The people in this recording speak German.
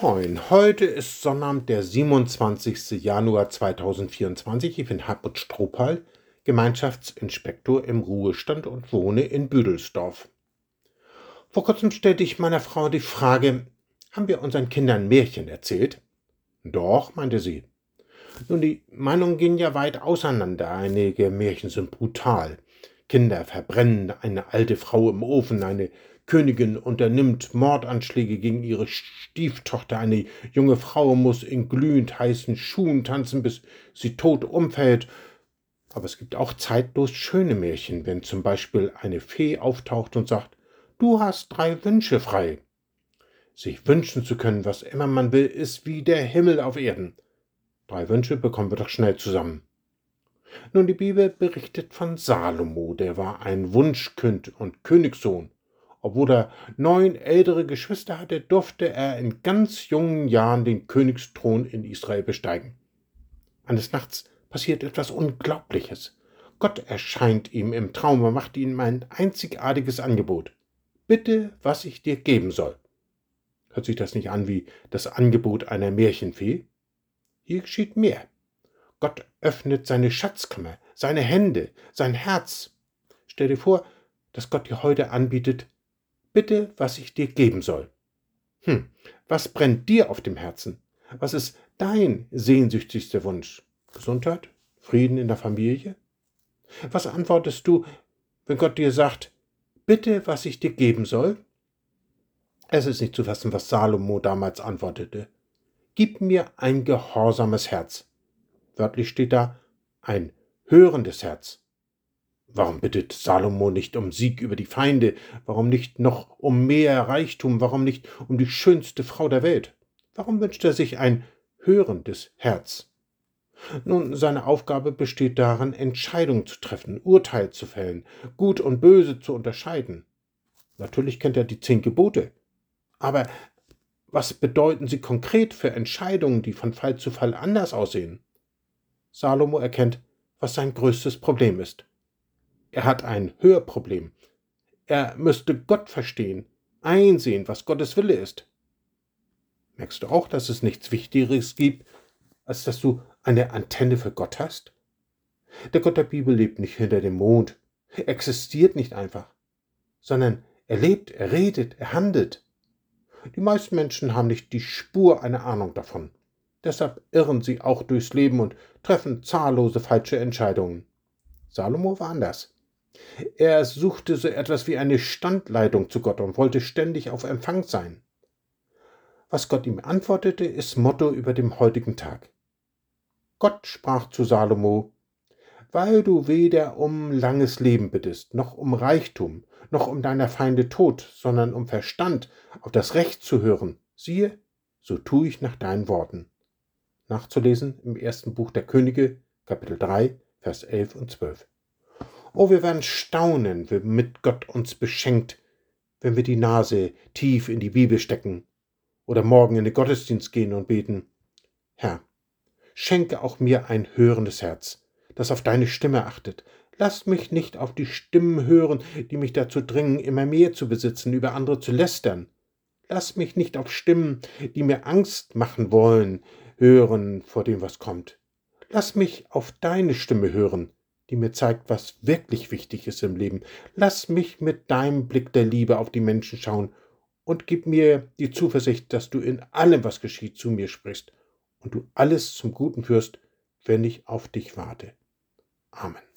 Moin, heute ist Sonnabend, der 27. Januar 2024. Ich bin Hartmut Strohpal, Gemeinschaftsinspektor im Ruhestand und wohne in Büdelsdorf. Vor kurzem stellte ich meiner Frau die Frage, haben wir unseren Kindern Märchen erzählt? Doch, meinte sie. Nun, die Meinungen gehen ja weit auseinander. Einige Märchen sind brutal. Kinder verbrennen eine alte Frau im Ofen, eine Königin unternimmt Mordanschläge gegen ihre Stieftochter. Eine junge Frau muss in glühend heißen Schuhen tanzen, bis sie tot umfällt. Aber es gibt auch zeitlos schöne Märchen, wenn zum Beispiel eine Fee auftaucht und sagt, du hast drei Wünsche frei. Sich wünschen zu können, was immer man will, ist wie der Himmel auf Erden. Drei Wünsche bekommen wir doch schnell zusammen. Nun, die Bibel berichtet von Salomo, der war ein Wunschkind und Königssohn. Obwohl er neun ältere Geschwister hatte, durfte er in ganz jungen Jahren den Königsthron in Israel besteigen. Eines Nachts passiert etwas Unglaubliches. Gott erscheint ihm im Traum und macht ihm ein einzigartiges Angebot. Bitte, was ich dir geben soll. Hört sich das nicht an wie das Angebot einer Märchenfee? Hier geschieht mehr. Gott öffnet seine Schatzkammer, seine Hände, sein Herz. Stell dir vor, dass Gott dir heute anbietet, Bitte, was ich dir geben soll. Hm, was brennt dir auf dem Herzen? Was ist dein sehnsüchtigster Wunsch? Gesundheit? Frieden in der Familie? Was antwortest du, wenn Gott dir sagt, bitte, was ich dir geben soll? Es ist nicht zu fassen, was Salomo damals antwortete. Gib mir ein gehorsames Herz. Wörtlich steht da ein hörendes Herz. Warum bittet Salomo nicht um Sieg über die Feinde? Warum nicht noch um mehr Reichtum? Warum nicht um die schönste Frau der Welt? Warum wünscht er sich ein hörendes Herz? Nun, seine Aufgabe besteht darin, Entscheidungen zu treffen, Urteil zu fällen, Gut und Böse zu unterscheiden. Natürlich kennt er die zehn Gebote. Aber was bedeuten sie konkret für Entscheidungen, die von Fall zu Fall anders aussehen? Salomo erkennt, was sein größtes Problem ist. Er hat ein Hörproblem. Er müsste Gott verstehen, einsehen, was Gottes Wille ist. Merkst du auch, dass es nichts Wichtigeres gibt, als dass du eine Antenne für Gott hast? Der Gott der Bibel lebt nicht hinter dem Mond, er existiert nicht einfach, sondern er lebt, er redet, er handelt. Die meisten Menschen haben nicht die Spur einer Ahnung davon. Deshalb irren sie auch durchs Leben und treffen zahllose falsche Entscheidungen. Salomo war anders. Er suchte so etwas wie eine Standleitung zu Gott und wollte ständig auf Empfang sein. Was Gott ihm antwortete, ist Motto über dem heutigen Tag. Gott sprach zu Salomo, weil du weder um langes Leben bittest, noch um Reichtum, noch um deiner Feinde Tod, sondern um Verstand, auf das Recht zu hören, siehe, so tue ich nach deinen Worten. Nachzulesen im ersten Buch der Könige, Kapitel 3, Vers 11 und 12. Oh, wir werden staunen, womit Gott uns beschenkt, wenn wir die Nase tief in die Bibel stecken oder morgen in den Gottesdienst gehen und beten. Herr, schenke auch mir ein hörendes Herz, das auf deine Stimme achtet. Lass mich nicht auf die Stimmen hören, die mich dazu dringen, immer mehr zu besitzen, über andere zu lästern. Lass mich nicht auf Stimmen, die mir Angst machen wollen, hören vor dem, was kommt. Lass mich auf deine Stimme hören, die mir zeigt, was wirklich wichtig ist im Leben. Lass mich mit deinem Blick der Liebe auf die Menschen schauen und gib mir die Zuversicht, dass du in allem, was geschieht, zu mir sprichst und du alles zum Guten führst, wenn ich auf dich warte. Amen.